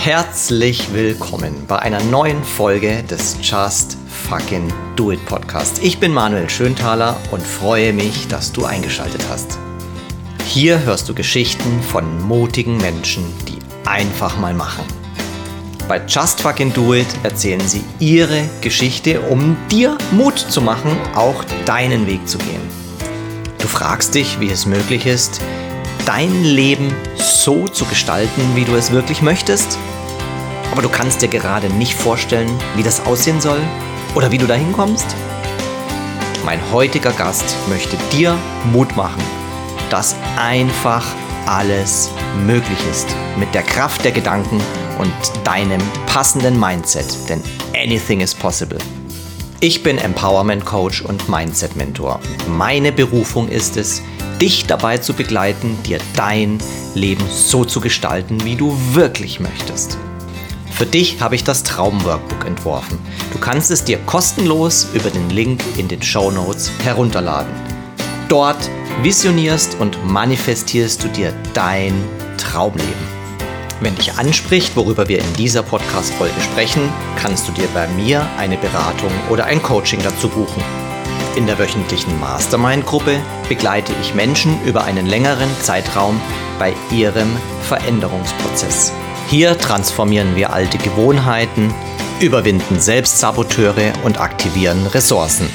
Herzlich willkommen bei einer neuen Folge des Just Fucking Do It Podcast. Ich bin Manuel Schönthaler und freue mich, dass du eingeschaltet hast. Hier hörst du Geschichten von mutigen Menschen, die einfach mal machen. Bei Just Fucking Do It erzählen sie ihre Geschichte, um dir Mut zu machen, auch deinen Weg zu gehen. Du fragst dich, wie es möglich ist, dein Leben so zu gestalten, wie du es wirklich möchtest? Aber du kannst dir gerade nicht vorstellen, wie das aussehen soll oder wie du dahin kommst? Mein heutiger Gast möchte dir Mut machen, dass einfach alles möglich ist mit der Kraft der Gedanken und deinem passenden Mindset, denn anything is possible. Ich bin Empowerment Coach und Mindset Mentor. Meine Berufung ist es, dich dabei zu begleiten, dir dein Leben so zu gestalten, wie du wirklich möchtest. Für dich habe ich das Traumworkbook entworfen. Du kannst es dir kostenlos über den Link in den Show Notes herunterladen. Dort visionierst und manifestierst du dir dein Traumleben. Wenn dich anspricht, worüber wir in dieser Podcast-Folge sprechen, kannst du dir bei mir eine Beratung oder ein Coaching dazu buchen. In der wöchentlichen Mastermind-Gruppe begleite ich Menschen über einen längeren Zeitraum bei ihrem Veränderungsprozess. Hier transformieren wir alte Gewohnheiten, überwinden Selbstsaboteure und aktivieren Ressourcen.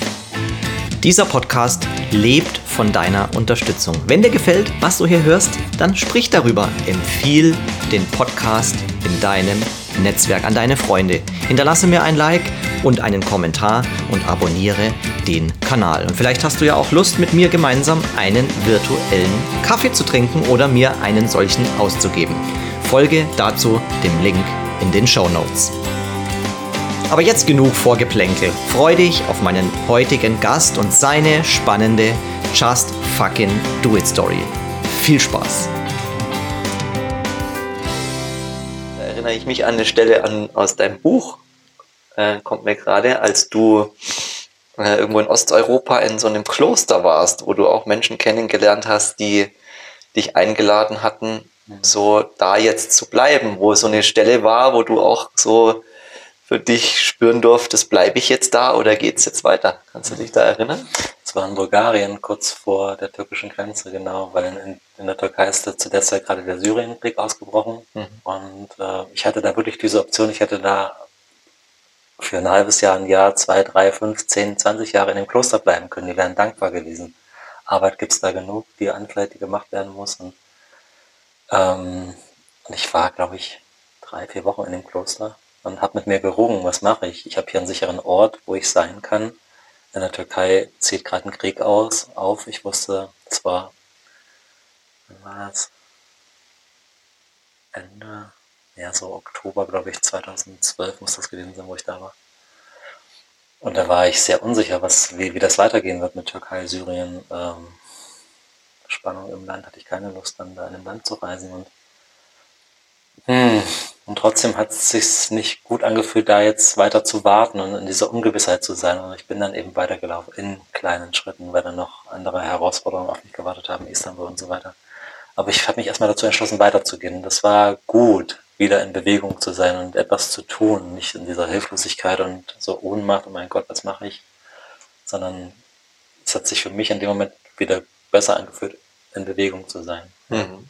Dieser Podcast lebt von deiner Unterstützung. Wenn dir gefällt, was du hier hörst, dann sprich darüber. Empfiehl den Podcast in deinem Netzwerk an deine Freunde. Hinterlasse mir ein Like und einen Kommentar und abonniere den Kanal. Und vielleicht hast du ja auch Lust, mit mir gemeinsam einen virtuellen Kaffee zu trinken oder mir einen solchen auszugeben. Folge dazu dem Link in den Show Notes. Aber jetzt genug Vorgeplänkel. Freu dich auf meinen heutigen Gast und seine spannende Just Fucking Do It Story. Viel Spaß! Da erinnere ich mich an eine Stelle an, aus deinem Buch, äh, kommt mir gerade, als du äh, irgendwo in Osteuropa in so einem Kloster warst, wo du auch Menschen kennengelernt hast, die dich eingeladen hatten, so da jetzt zu bleiben, wo so eine Stelle war, wo du auch so für dich spüren durftest, bleibe ich jetzt da oder geht es jetzt weiter? Kannst du dich da erinnern? Es war in Bulgarien, kurz vor der türkischen Grenze, genau, weil in, in der Türkei ist zu der Zeit gerade der Syrienkrieg ausgebrochen. Mhm. Und äh, ich hatte da wirklich diese Option, ich hätte da für ein halbes Jahr, ein Jahr, zwei, drei, fünf, zehn, zwanzig Jahre in dem Kloster bleiben können. Die wären dankbar gewesen. Arbeit gibt es da genug, die Anfleisch, die gemacht werden muss. Und, ähm, und ich war, glaube ich, drei, vier Wochen in dem Kloster und habe mit mir gerungen, was mache ich? Ich habe hier einen sicheren Ort, wo ich sein kann. In der Türkei zieht gerade ein Krieg aus, auf. Ich wusste, es war, wann war das? Ende, ja, so Oktober, glaube ich, 2012 muss das gewesen sein, wo ich da war. Und da war ich sehr unsicher, was, wie, wie das weitergehen wird mit Türkei, Syrien. Ähm, Spannung im Land hatte ich keine Lust, dann da in ein Land zu reisen. Und, hm, und trotzdem hat es sich nicht gut angefühlt, da jetzt weiter zu warten und in dieser Ungewissheit zu sein. Und ich bin dann eben weitergelaufen in kleinen Schritten, weil dann noch andere Herausforderungen auf mich gewartet haben, Istanbul und so weiter. Aber ich habe mich erstmal dazu entschlossen, weiterzugehen. Das war gut, wieder in Bewegung zu sein und etwas zu tun, nicht in dieser Hilflosigkeit und so Ohnmacht, oh mein Gott, was mache ich? Sondern es hat sich für mich in dem Moment wieder besser angefühlt, in Bewegung zu sein. Mhm.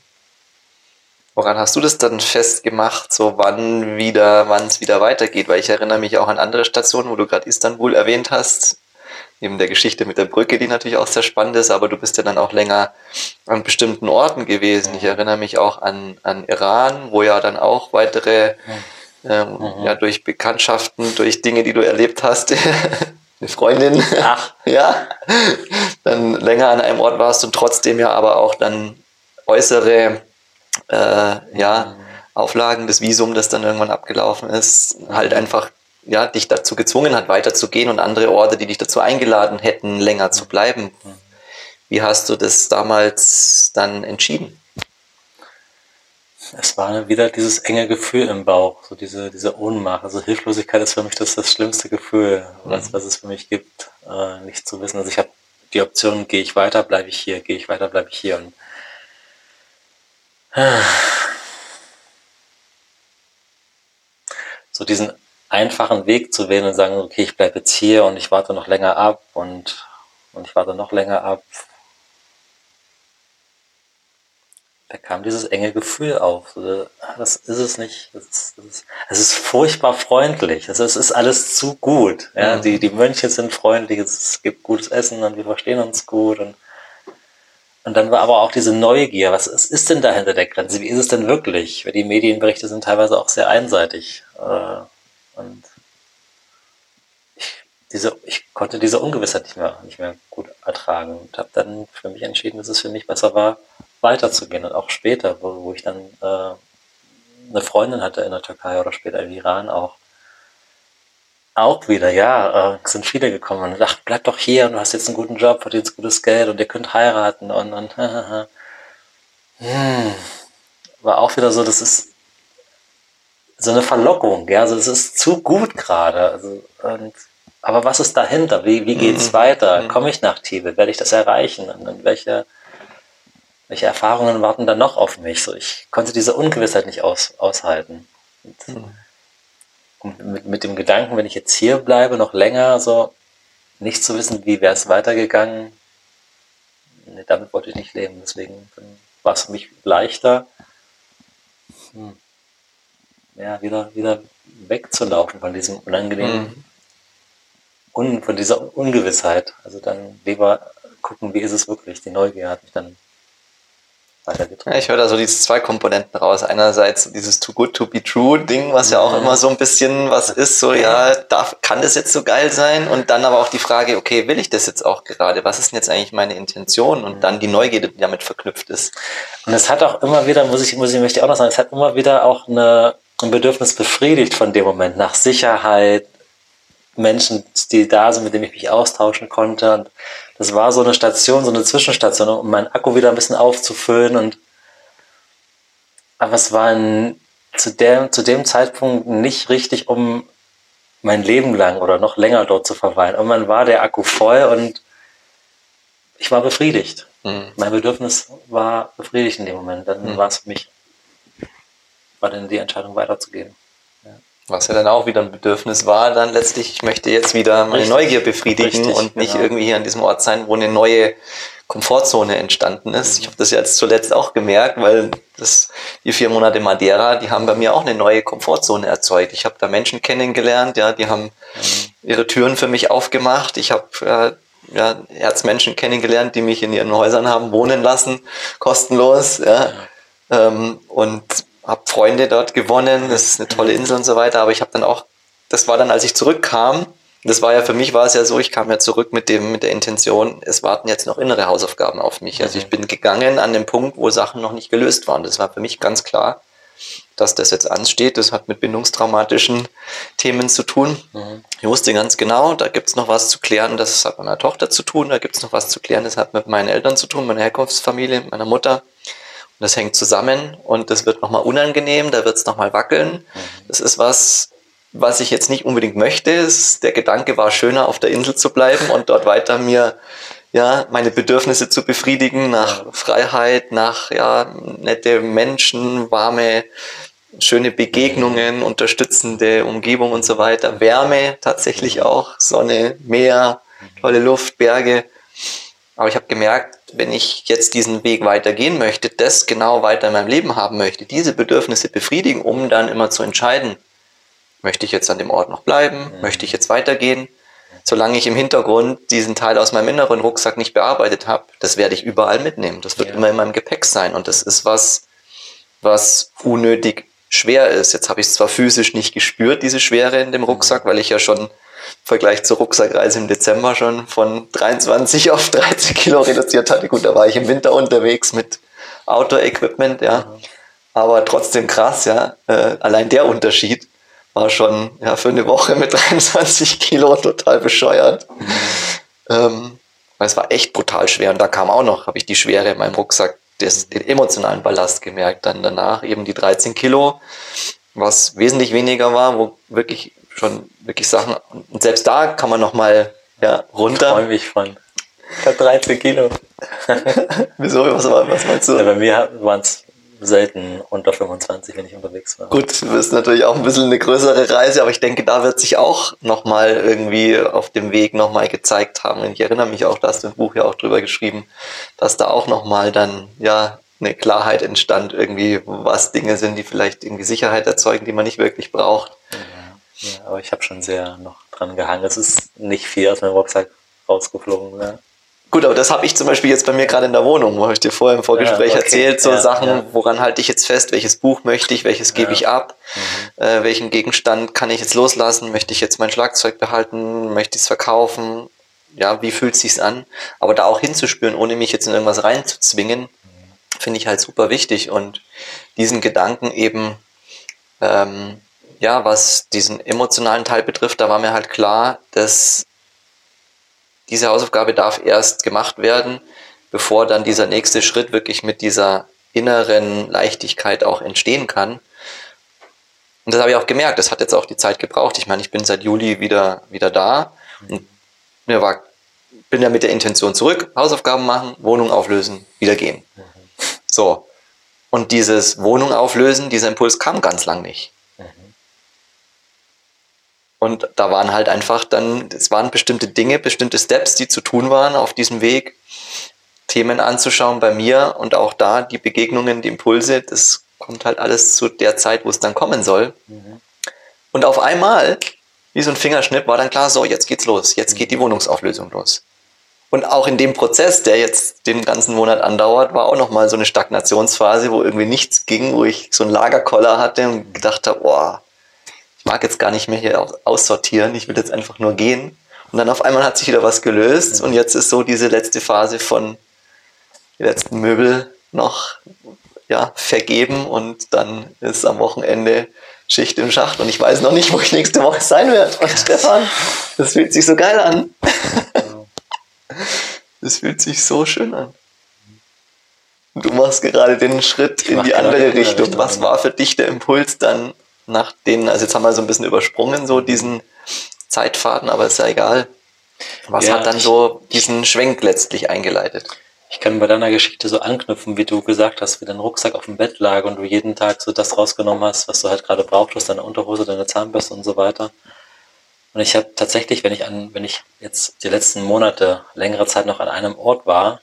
Woran hast du das dann festgemacht, so wann wieder, wann es wieder weitergeht? Weil ich erinnere mich auch an andere Stationen, wo du gerade Istanbul erwähnt hast, neben der Geschichte mit der Brücke, die natürlich auch sehr spannend ist, aber du bist ja dann auch länger an bestimmten Orten gewesen. Ich erinnere mich auch an, an Iran, wo ja dann auch weitere, ähm, mhm. ja, durch Bekanntschaften, durch Dinge, die du erlebt hast, eine Freundin, Ach. ja, dann länger an einem Ort warst und trotzdem ja aber auch dann äußere äh, ja, Auflagen, das Visum, das dann irgendwann abgelaufen ist, halt einfach ja, dich dazu gezwungen hat, weiterzugehen und andere Orte, die dich dazu eingeladen hätten, länger zu bleiben. Wie hast du das damals dann entschieden? Es war wieder dieses enge Gefühl im Bauch, so diese, diese Ohnmacht. Also Hilflosigkeit ist für mich das, das schlimmste Gefühl, was, was es für mich gibt, äh, nicht zu wissen. Also ich habe die Option, gehe ich weiter, bleibe ich hier, gehe ich weiter, bleibe ich hier. Und so diesen einfachen Weg zu wählen und sagen, okay, ich bleibe jetzt hier und ich warte noch länger ab und, und ich warte noch länger ab. Da kam dieses enge Gefühl auf. Das ist es nicht. Es ist, es ist furchtbar freundlich. Es ist, es ist alles zu gut. Ja, mhm. die, die Mönche sind freundlich, es gibt gutes Essen und wir verstehen uns gut. Und, und dann war aber auch diese Neugier. Was ist, ist denn da hinter der Grenze? Wie ist es denn wirklich? Weil die Medienberichte sind teilweise auch sehr einseitig. Äh, und ich, diese, ich konnte diese Ungewissheit nicht mehr, nicht mehr gut ertragen und habe dann für mich entschieden, dass es für mich besser war, weiterzugehen. Und auch später, wo, wo ich dann äh, eine Freundin hatte in der Türkei oder später im Iran auch, auch wieder, ja, äh, sind viele gekommen und dachten, bleib doch hier und du hast jetzt einen guten Job, verdienst gutes Geld und ihr könnt heiraten und, und hm, war auch wieder so, das ist so eine Verlockung, ja, also es ist zu gut gerade. Also, und, aber was ist dahinter? Wie, wie geht's mhm. weiter? Mhm. Komme ich nach Tibet? Werde ich das erreichen? Und, und welche, welche Erfahrungen warten dann noch auf mich? So, ich konnte diese Ungewissheit nicht aus, aushalten. Und, mhm. und mit, mit dem Gedanken, wenn ich jetzt hier bleibe, noch länger, so nicht zu wissen, wie wäre es weitergegangen, nee, damit wollte ich nicht leben. Deswegen war es für mich leichter. Hm ja, wieder, wieder wegzulaufen von diesem unangenehmen, mhm. un, von dieser Ungewissheit. Also dann lieber gucken, wie ist es wirklich. Die Neugier hat mich dann weitergetragen. Ja, ich höre da so diese zwei Komponenten raus. Einerseits dieses Too Good to be True Ding, was ja auch mhm. immer so ein bisschen was ist, so ja, darf, kann das jetzt so geil sein? Und dann aber auch die Frage, okay, will ich das jetzt auch gerade? Was ist denn jetzt eigentlich meine Intention? Und dann die Neugierde, die damit verknüpft ist. Und es hat auch immer wieder, muss ich, muss ich, möchte auch noch sagen, es hat immer wieder auch eine, ein Bedürfnis befriedigt von dem Moment nach Sicherheit, Menschen, die da sind, mit denen ich mich austauschen konnte. Und das war so eine Station, so eine Zwischenstation, um meinen Akku wieder ein bisschen aufzufüllen. Und aber es war ein, zu, der, zu dem Zeitpunkt nicht richtig, um mein Leben lang oder noch länger dort zu verweilen. Und man war der Akku voll und ich war befriedigt. Mhm. Mein Bedürfnis war befriedigt in dem Moment. Dann mhm. war es für mich war dann die Entscheidung weiterzugehen. Was ja dann auch wieder ein Bedürfnis war, dann letztlich, ich möchte jetzt wieder meine Richtig. Neugier befriedigen Richtig, und nicht genau. irgendwie hier an diesem Ort sein, wo eine neue Komfortzone entstanden ist. Mhm. Ich habe das jetzt zuletzt auch gemerkt, weil das, die vier Monate Madeira, die haben bei mir auch eine neue Komfortzone erzeugt. Ich habe da Menschen kennengelernt, ja, die haben mhm. ihre Türen für mich aufgemacht. Ich habe äh, ja, Erzmenschen kennengelernt, die mich in ihren Häusern haben wohnen lassen, kostenlos. Ja. ja. Ähm, und habe Freunde dort gewonnen, das ist eine tolle Insel und so weiter, aber ich habe dann auch, das war dann, als ich zurückkam, das war ja für mich war es ja so, ich kam ja zurück mit dem mit der Intention, es warten jetzt noch innere Hausaufgaben auf mich. Also ich mhm. bin gegangen an den Punkt, wo Sachen noch nicht gelöst waren. Das war für mich ganz klar, dass das jetzt ansteht. Das hat mit bindungstraumatischen Themen zu tun. Mhm. Ich wusste ganz genau, da gibt es noch was zu klären, das hat mit meiner Tochter zu tun, da gibt es noch was zu klären, das hat mit meinen Eltern zu tun, meiner Herkunftsfamilie, meiner Mutter das hängt zusammen und das wird nochmal unangenehm, da wird es nochmal wackeln. Mhm. Das ist was, was ich jetzt nicht unbedingt möchte. der Gedanke war schöner, auf der Insel zu bleiben und dort weiter mir ja, meine Bedürfnisse zu befriedigen nach Freiheit, nach ja, nette Menschen, warme, schöne Begegnungen, unterstützende Umgebung und so weiter. Wärme tatsächlich mhm. auch, Sonne, Meer, mhm. tolle Luft, Berge. Aber ich habe gemerkt, wenn ich jetzt diesen Weg weitergehen möchte, das genau weiter in meinem Leben haben möchte, diese Bedürfnisse befriedigen, um dann immer zu entscheiden, möchte ich jetzt an dem Ort noch bleiben, mhm. möchte ich jetzt weitergehen, solange ich im Hintergrund diesen Teil aus meinem inneren Rucksack nicht bearbeitet habe, das werde ich überall mitnehmen. Das wird ja. immer in meinem Gepäck sein und das ist was, was unnötig schwer ist. Jetzt habe ich es zwar physisch nicht gespürt, diese Schwere in dem Rucksack, weil ich ja schon Vergleich zur Rucksackreise im Dezember schon von 23 auf 13 Kilo reduziert hatte. Gut, da war ich im Winter unterwegs mit Outdoor-Equipment, ja. Aber trotzdem krass, ja. Äh, allein der Unterschied war schon ja, für eine Woche mit 23 Kilo total bescheuert. Mhm. Ähm, es war echt brutal schwer. Und da kam auch noch, habe ich die Schwere in meinem Rucksack, des, den emotionalen Ballast gemerkt. Dann danach eben die 13 Kilo, was wesentlich weniger war, wo wirklich schon wirklich Sachen. Und selbst da kann man noch mal ja, runter. Ich freue mich von. Ich habe 13 Kilo. Wieso? Was, was meinst du? Ja, bei mir waren es selten unter 25, wenn ich unterwegs war. Gut, du wirst natürlich auch ein bisschen eine größere Reise, aber ich denke, da wird sich auch nochmal irgendwie auf dem Weg nochmal gezeigt haben. Und ich erinnere mich auch, da hast du im Buch ja auch drüber geschrieben, dass da auch nochmal dann, ja, eine Klarheit entstand, irgendwie, was Dinge sind, die vielleicht irgendwie Sicherheit erzeugen, die man nicht wirklich braucht. Ja, ja aber ich habe schon sehr noch dran gehangen. Es ist nicht viel aus meinem Rucksack rausgeflogen. Ja. Gut, aber das habe ich zum Beispiel jetzt bei mir gerade in der Wohnung, wo habe ich dir vorher im Vorgespräch ja, okay. erzählt, so ja, Sachen, ja. woran halte ich jetzt fest, welches Buch möchte ich, welches gebe ich ab, mhm. äh, welchen Gegenstand kann ich jetzt loslassen, möchte ich jetzt mein Schlagzeug behalten, möchte ich es verkaufen, ja, wie fühlt es sich an, aber da auch hinzuspüren, ohne mich jetzt in irgendwas reinzuzwingen, mhm. finde ich halt super wichtig und diesen Gedanken eben, ähm, ja, was diesen emotionalen Teil betrifft, da war mir halt klar, dass diese Hausaufgabe darf erst gemacht werden, bevor dann dieser nächste Schritt wirklich mit dieser inneren Leichtigkeit auch entstehen kann. Und das habe ich auch gemerkt, das hat jetzt auch die Zeit gebraucht. Ich meine, ich bin seit Juli wieder, wieder da und mir war, bin ja mit der Intention zurück, Hausaufgaben machen, Wohnung auflösen, wieder gehen. So. Und dieses Wohnung auflösen, dieser Impuls kam ganz lang nicht. Und da waren halt einfach dann, es waren bestimmte Dinge, bestimmte Steps, die zu tun waren auf diesem Weg, Themen anzuschauen bei mir und auch da die Begegnungen, die Impulse, das kommt halt alles zu der Zeit, wo es dann kommen soll. Mhm. Und auf einmal, wie so ein Fingerschnipp, war dann klar, so, jetzt geht's los, jetzt geht die Wohnungsauflösung los. Und auch in dem Prozess, der jetzt den ganzen Monat andauert, war auch nochmal so eine Stagnationsphase, wo irgendwie nichts ging, wo ich so einen Lagerkoller hatte und gedacht habe, boah, mag jetzt gar nicht mehr hier aussortieren, ich will jetzt einfach nur gehen. Und dann auf einmal hat sich wieder was gelöst mhm. und jetzt ist so diese letzte Phase von die letzten Möbel noch ja, vergeben und dann ist am Wochenende Schicht im Schacht und ich weiß noch nicht, wo ich nächste Woche sein werde. Und Stefan, das fühlt sich so geil an. Das fühlt sich so schön an. Du machst gerade den Schritt ich in die andere Richtung. Richtung. Was war für dich der Impuls dann nach denen, also jetzt haben wir so ein bisschen übersprungen, so diesen Zeitfaden, aber ist ja egal. Was ja, hat dann so diesen Schwenk letztlich eingeleitet? Ich kann bei deiner Geschichte so anknüpfen, wie du gesagt hast, wie dein Rucksack auf dem Bett lag und du jeden Tag so das rausgenommen hast, was du halt gerade brauchtest, deine Unterhose, deine Zahnbürste und so weiter. Und ich habe tatsächlich, wenn ich an, wenn ich jetzt die letzten Monate längere Zeit noch an einem Ort war,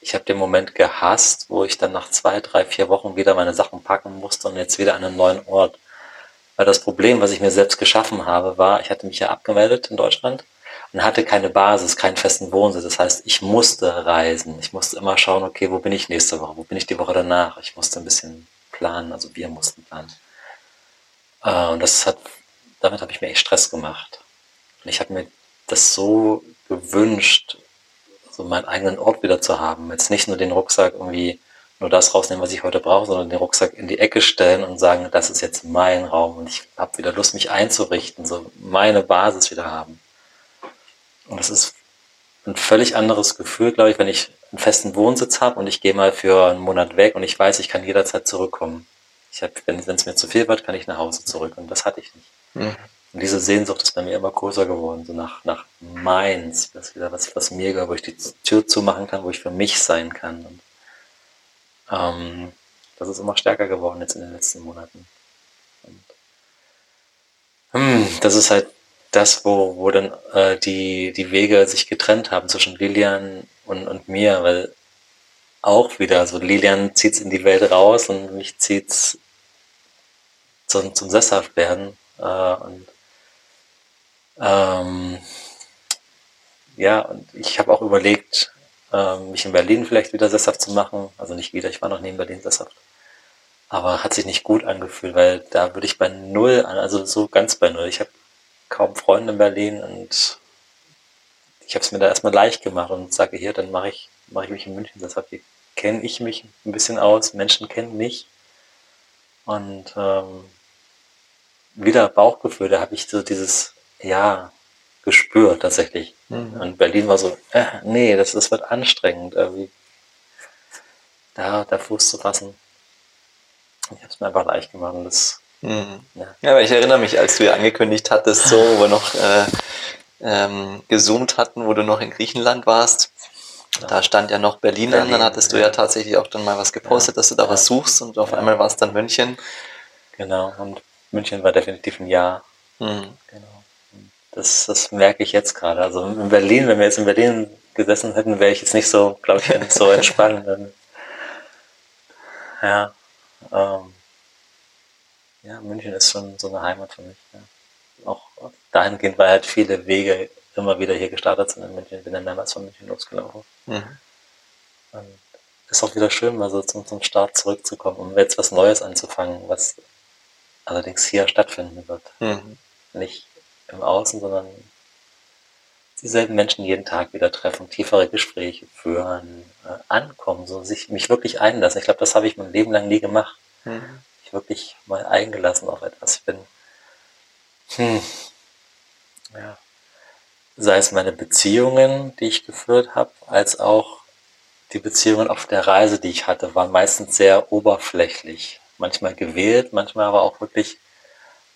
ich habe den Moment gehasst, wo ich dann nach zwei, drei, vier Wochen wieder meine Sachen packen musste und jetzt wieder an einen neuen Ort. Weil das Problem, was ich mir selbst geschaffen habe, war, ich hatte mich ja abgemeldet in Deutschland und hatte keine Basis, keinen festen Wohnsitz. Das heißt, ich musste reisen. Ich musste immer schauen, okay, wo bin ich nächste Woche? Wo bin ich die Woche danach? Ich musste ein bisschen planen, also wir mussten planen. Äh, und das hat, damit habe ich mir echt Stress gemacht. Und ich habe mir das so gewünscht, so meinen eigenen Ort wieder zu haben. Jetzt nicht nur den Rucksack irgendwie nur das rausnehmen, was ich heute brauche, sondern den Rucksack in die Ecke stellen und sagen, das ist jetzt mein Raum und ich habe wieder Lust, mich einzurichten, so meine Basis wieder haben. Und das ist ein völlig anderes Gefühl, glaube ich, wenn ich einen festen Wohnsitz habe und ich gehe mal für einen Monat weg und ich weiß, ich kann jederzeit zurückkommen. Ich hab, wenn es mir zu viel wird, kann ich nach Hause zurück und das hatte ich nicht. Mhm. Und diese Sehnsucht ist bei mir immer größer geworden, so nach, nach meins, was was, was mir gehört, wo ich die Tür zumachen kann, wo ich für mich sein kann. Und, ähm, das ist immer stärker geworden jetzt in den letzten Monaten. Und, hm, das ist halt das, wo, wo dann äh, die, die Wege sich getrennt haben zwischen Lilian und, und mir, weil auch wieder so Lilian zieht's in die Welt raus und mich zieht's zum, zum Sesshaftwerden. Äh, und ähm, ja, und ich habe auch überlegt, ähm, mich in Berlin vielleicht wieder sesshaft zu machen. Also nicht wieder, ich war noch nie in Berlin sesshaft. Aber hat sich nicht gut angefühlt, weil da würde ich bei Null an, also so ganz bei Null. Ich habe kaum Freunde in Berlin und ich habe es mir da erstmal leicht gemacht und sage hier, dann mache ich, mache ich mich in München sesshaft. Hier kenne ich mich ein bisschen aus, Menschen kennen mich. Und ähm, wieder Bauchgefühl, da habe ich so dieses ja, gespürt tatsächlich. Mhm. Und Berlin war so, äh, nee, das, das wird anstrengend, irgendwie da, da Fuß zu fassen. Ich habe es mir einfach leicht gemacht und das. Mhm. Ja. ja, aber ich erinnere mich, als du ja angekündigt hattest, so, wo wir noch äh, ähm, gezoomt hatten, wo du noch in Griechenland warst, Da stand ja noch Berlin, Berlin an, dann hattest ja. du ja tatsächlich auch dann mal was gepostet, ja. dass du da ja. was suchst und auf einmal war es dann München. Genau, und München war definitiv ein Jahr. Mhm. Genau. Das, das merke ich jetzt gerade. Also in Berlin, wenn wir jetzt in Berlin gesessen hätten, wäre ich jetzt nicht so, glaube ich, so entspannt. ja, ähm, ja, München ist schon so eine Heimat für mich. Ja. Auch dahingehend, weil halt viele Wege immer wieder hier gestartet sind in München. Ich bin dann mehrmals von München losgelaufen. Mhm. Und ist auch wieder schön, mal so zum, zum Start zurückzukommen, um jetzt was Neues anzufangen, was allerdings hier stattfinden wird. Mhm. Nicht im Außen, sondern dieselben Menschen jeden Tag wieder treffen, tiefere Gespräche führen, äh, ankommen, so sich mich wirklich einlassen. Ich glaube, das habe ich mein Leben lang nie gemacht. Mhm. Ich wirklich mal eingelassen auf etwas. Bin, hm, ja, sei es meine Beziehungen, die ich geführt habe, als auch die Beziehungen auf der Reise, die ich hatte, waren meistens sehr oberflächlich. Manchmal gewählt, manchmal aber auch wirklich,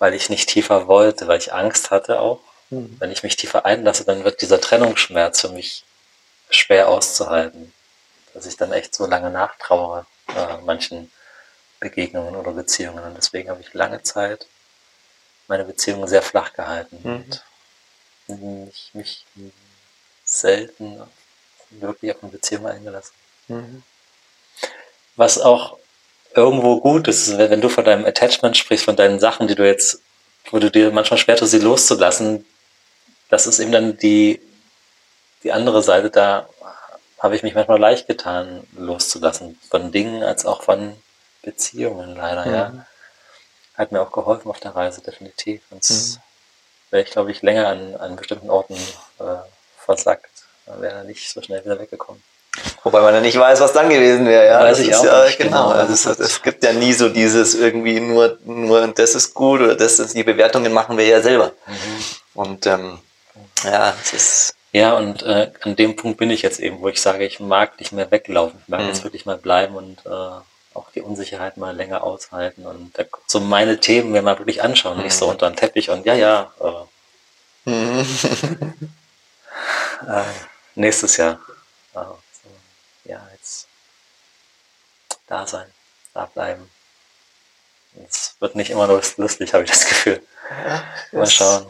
weil ich nicht tiefer wollte, weil ich Angst hatte auch. Mhm. Wenn ich mich tiefer einlasse, dann wird dieser Trennungsschmerz für mich schwer auszuhalten. Dass ich dann echt so lange nachtrauere, äh, manchen Begegnungen oder Beziehungen. Und deswegen habe ich lange Zeit meine Beziehungen sehr flach gehalten. Mhm. Und mich, mich selten wirklich auf eine Beziehung eingelassen. Mhm. Was auch irgendwo gut ist, wenn du von deinem Attachment sprichst, von deinen Sachen, die du jetzt, wo du dir manchmal schwer tust, sie loszulassen, das ist eben dann die, die andere Seite, da habe ich mich manchmal leicht getan, loszulassen. Von Dingen als auch von Beziehungen leider, mhm. ja. Hat mir auch geholfen auf der Reise, definitiv. Sonst mhm wäre ich, glaube ich, länger an, an bestimmten Orten äh, versackt. Dann wäre er nicht so schnell wieder weggekommen. Wobei man ja nicht weiß, was dann gewesen wäre. Ja, weiß das ich auch ja, nicht, genau. genau. Also es, es, gibt ja nie so dieses irgendwie nur, nur das ist gut oder das ist, die Bewertungen machen wir ja selber. Mhm. Und ähm, ja, es ist. Ja, und äh, an dem Punkt bin ich jetzt eben, wo ich sage, ich mag nicht mehr weglaufen. Ich mag mhm. jetzt wirklich mal bleiben und äh, auch die Unsicherheit mal länger aushalten und so meine Themen mir mal wirklich anschauen, mhm. nicht so mhm. unter den Teppich und ja, ja, äh, mhm. äh, nächstes Jahr. Äh, so, ja, jetzt da sein, da bleiben. Es wird nicht immer nur lustig, habe ich das Gefühl. Ja, Mal schauen.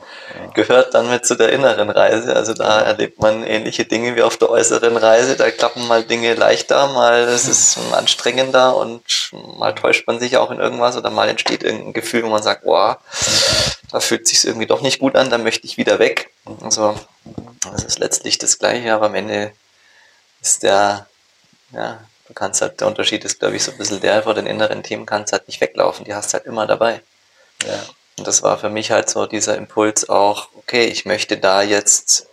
Gehört dann mit zu der inneren Reise. Also da ja. erlebt man ähnliche Dinge wie auf der äußeren Reise. Da klappen mal Dinge leichter, mal ist es anstrengender und mal täuscht man sich auch in irgendwas oder mal entsteht irgendein Gefühl, wo man sagt, boah, da fühlt sich irgendwie doch nicht gut an, da möchte ich wieder weg. Also das ist letztlich das Gleiche, aber am Ende ist der, ja, du kannst halt, der Unterschied ist, glaube ich, so ein bisschen der, vor den inneren Themen kannst halt nicht weglaufen, die hast halt immer dabei. Ja. Und das war für mich halt so dieser Impuls auch, okay, ich möchte da jetzt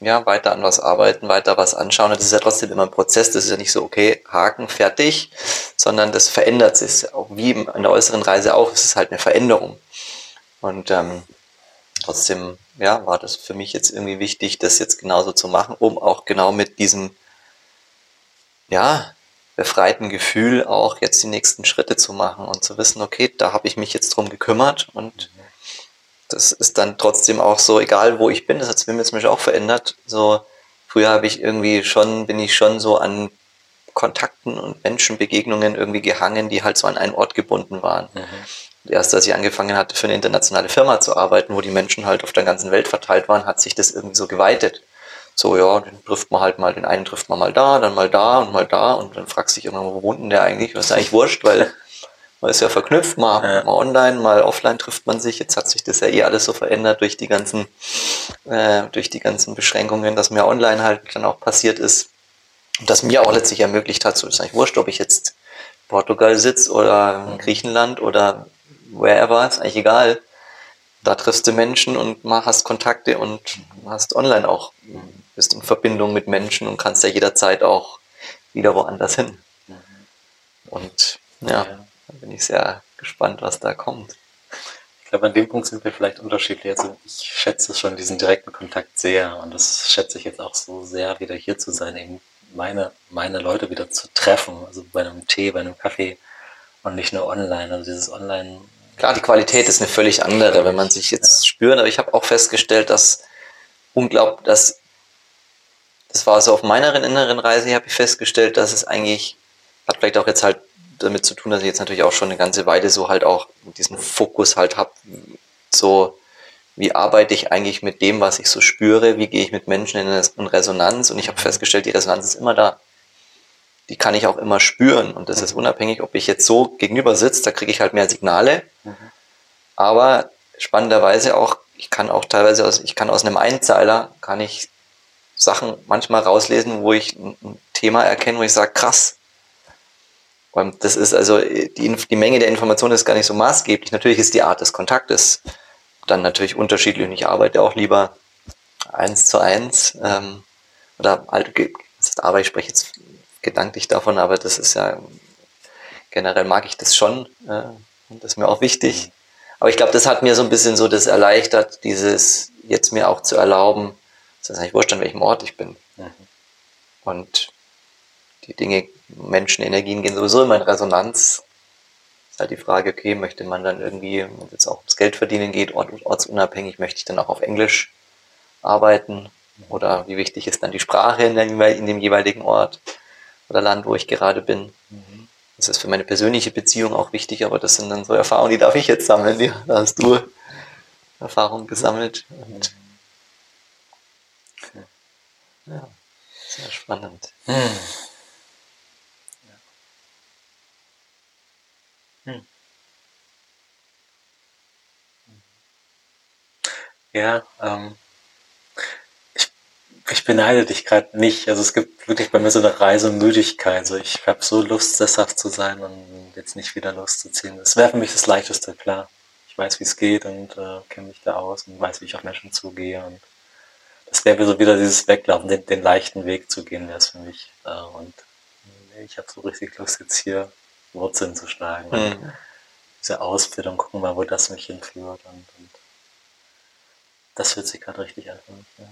ja, weiter an was arbeiten, weiter was anschauen. Und das ist ja trotzdem immer ein Prozess. Das ist ja nicht so, okay, Haken, fertig, sondern das verändert sich. Auch wie an der äußeren Reise auch, es ist halt eine Veränderung. Und ähm, trotzdem, ja, war das für mich jetzt irgendwie wichtig, das jetzt genauso zu machen, um auch genau mit diesem, ja, befreiten Gefühl auch jetzt die nächsten Schritte zu machen und zu wissen, okay, da habe ich mich jetzt drum gekümmert und das ist dann trotzdem auch so, egal wo ich bin, das hat sich jetzt mich auch verändert. So, früher habe ich irgendwie schon, bin ich schon so an Kontakten und Menschenbegegnungen irgendwie gehangen, die halt so an einen Ort gebunden waren. Mhm. Erst als ich angefangen hatte, für eine internationale Firma zu arbeiten, wo die Menschen halt auf der ganzen Welt verteilt waren, hat sich das irgendwie so geweitet so, ja, den trifft man halt mal, den einen trifft man mal da, dann mal da und mal da und dann fragst du dich irgendwann, wo wohnt denn der eigentlich? Das ist eigentlich wurscht, weil man ist ja verknüpft, mal, ja. mal online, mal offline trifft man sich. Jetzt hat sich das ja eh alles so verändert durch die ganzen, äh, durch die ganzen Beschränkungen, dass mehr online halt dann auch passiert ist. Und das mir auch letztlich ermöglicht hat, so ist eigentlich wurscht, ob ich jetzt Portugal sitze oder in Griechenland oder wherever, ist eigentlich egal. Da triffst du Menschen und hast Kontakte und hast online auch bist in Verbindung mit Menschen und kannst ja jederzeit auch wieder woanders hin. Und ja, da bin ich sehr gespannt, was da kommt. Ich glaube, an dem Punkt sind wir vielleicht unterschiedlich. Also ich schätze schon diesen direkten Kontakt sehr und das schätze ich jetzt auch so sehr, wieder hier zu sein, eben meine, meine Leute wieder zu treffen, also bei einem Tee, bei einem Kaffee und nicht nur online. Also dieses Online. Klar, die Qualität ist eine völlig andere, wenn man sich jetzt ja. spürt, aber ich habe auch festgestellt, dass unglaublich, dass das war so auf meiner inneren Reise, habe ich festgestellt, dass es eigentlich, hat vielleicht auch jetzt halt damit zu tun, dass ich jetzt natürlich auch schon eine ganze Weile so halt auch diesen Fokus halt habe, so wie arbeite ich eigentlich mit dem, was ich so spüre, wie gehe ich mit Menschen in Resonanz? Und ich habe festgestellt, die Resonanz ist immer da. Die kann ich auch immer spüren. Und das ist unabhängig, ob ich jetzt so gegenüber sitze, da kriege ich halt mehr Signale, mhm. aber spannenderweise auch, ich kann auch teilweise aus, ich kann aus einem Einzeiler, kann ich Sachen manchmal rauslesen, wo ich ein Thema erkenne, wo ich sage, krass, das ist also, die, die Menge der Informationen ist gar nicht so maßgeblich. Natürlich ist die Art des Kontaktes dann natürlich unterschiedlich und ich arbeite auch lieber eins zu eins. Ähm, oder halt, aber ich spreche jetzt gedanklich davon, aber das ist ja generell mag ich das schon äh, und das ist mir auch wichtig. Aber ich glaube, das hat mir so ein bisschen so das erleichtert, dieses jetzt mir auch zu erlauben, es ist eigentlich wurscht, an welchem Ort ich bin. Mhm. Und die Dinge, Menschen, Energien gehen sowieso immer in Resonanz. Ist halt die Frage, okay, möchte man dann irgendwie, wenn es jetzt auch ums Geld verdienen geht, ort, ortsunabhängig, möchte ich dann auch auf Englisch arbeiten? Oder wie wichtig ist dann die Sprache in dem, in dem jeweiligen Ort oder Land, wo ich gerade bin? Mhm. Das ist für meine persönliche Beziehung auch wichtig, aber das sind dann so Erfahrungen, die darf ich jetzt sammeln. Ja, da hast du Erfahrungen gesammelt. Und ja, sehr spannend. Hm. Ja, ähm, ich, ich beneide dich gerade nicht. Also es gibt wirklich bei mir so eine Reisemüdigkeit. Also ich habe so Lust, sesshaft zu sein und jetzt nicht wieder loszuziehen. Das wäre für mich das Leichteste, klar. Ich weiß, wie es geht und äh, kenne mich da aus und weiß, wie ich auf Menschen zugehe. Und das wäre so wieder dieses Weglaufen, den, den leichten Weg zu gehen, wäre es für mich. Äh, und ich habe so richtig Lust, jetzt hier Wurzeln zu schlagen. Mhm. diese Ausbildung, gucken mal, wo das mich hinführt. Und, und das hört sich gerade richtig an. Ja.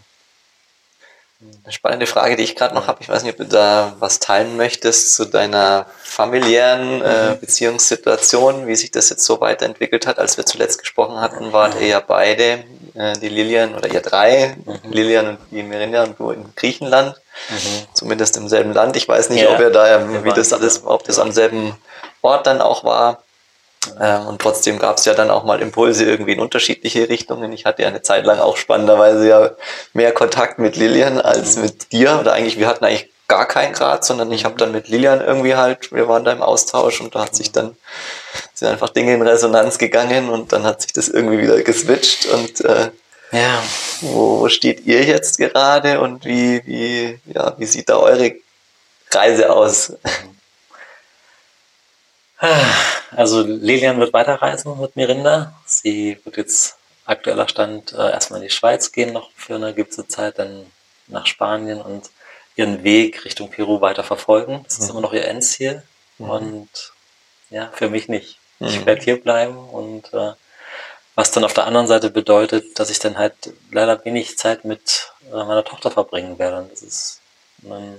Eine spannende Frage, die ich gerade noch habe. Ich weiß nicht, ob du da was teilen möchtest zu deiner familiären äh, mhm. Beziehungssituation, wie sich das jetzt so weiterentwickelt hat. Als wir zuletzt gesprochen hatten, wart ihr ja beide, äh, die Lilian oder ihr drei, mhm. Lilian und die Merinda und du in Griechenland, mhm. zumindest im selben Land. Ich weiß nicht, ja. ob ihr da, wie das alles, ob das am selben Ort dann auch war. Ähm, und trotzdem gab es ja dann auch mal Impulse irgendwie in unterschiedliche Richtungen. Ich hatte ja eine Zeit lang auch spannenderweise ja mehr Kontakt mit Lilian als mhm. mit dir. Oder eigentlich, wir hatten eigentlich gar keinen Grad, sondern ich habe dann mit Lilian irgendwie halt, wir waren da im Austausch und da hat sich dann sind einfach Dinge in Resonanz gegangen und dann hat sich das irgendwie wieder geswitcht und äh, ja. wo, wo steht ihr jetzt gerade und wie, wie, ja, wie sieht da eure Reise aus? Also Lilian wird weiterreisen mit Mirinda. Sie wird jetzt aktueller Stand äh, erstmal in die Schweiz gehen, noch für eine gewisse Zeit, dann nach Spanien und ihren Weg Richtung Peru weiter verfolgen. Das ist mhm. immer noch ihr Endziel. Mhm. Und ja, für mich nicht. Mhm. Ich werde hier bleiben und äh, was dann auf der anderen Seite bedeutet, dass ich dann halt leider wenig Zeit mit äh, meiner Tochter verbringen werde. Und das ist ein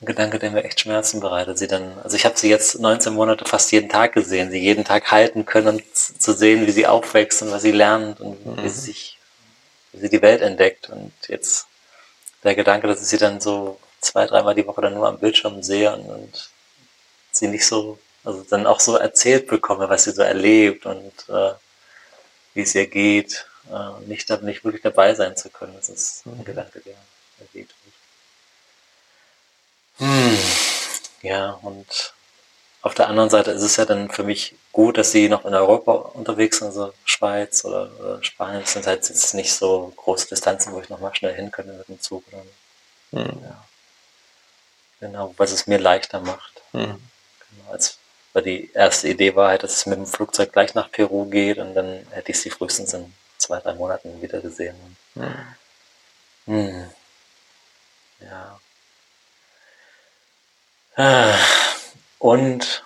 ein Gedanke, der mir echt Schmerzen bereitet. Sie dann, also ich habe sie jetzt 19 Monate fast jeden Tag gesehen, sie jeden Tag halten können und zu sehen, wie sie aufwächst und was sie lernt und mhm. wie sie sich, wie sie die Welt entdeckt. Und jetzt der Gedanke, dass ich sie dann so zwei, dreimal die Woche dann nur am Bildschirm sehe und, und sie nicht so, also dann auch so erzählt bekomme, was sie so erlebt und äh, wie es ihr geht, äh, nicht, nicht wirklich dabei sein zu können. Das ist ein mhm. Gedanke, der, der weht. Hm. Ja, und auf der anderen Seite ist es ja dann für mich gut, dass sie noch in Europa unterwegs sind, also Schweiz oder, oder Spanien. Das sind halt jetzt nicht so große Distanzen, wo ich nochmal schnell hin könnte mit dem Zug. Oder, hm. ja. Genau, was es mir leichter macht. Hm. Genau, als, weil die erste Idee war halt, dass es mit dem Flugzeug gleich nach Peru geht und dann hätte ich sie frühestens in zwei, drei Monaten wieder gesehen. Hm. Hm. Ja. Und,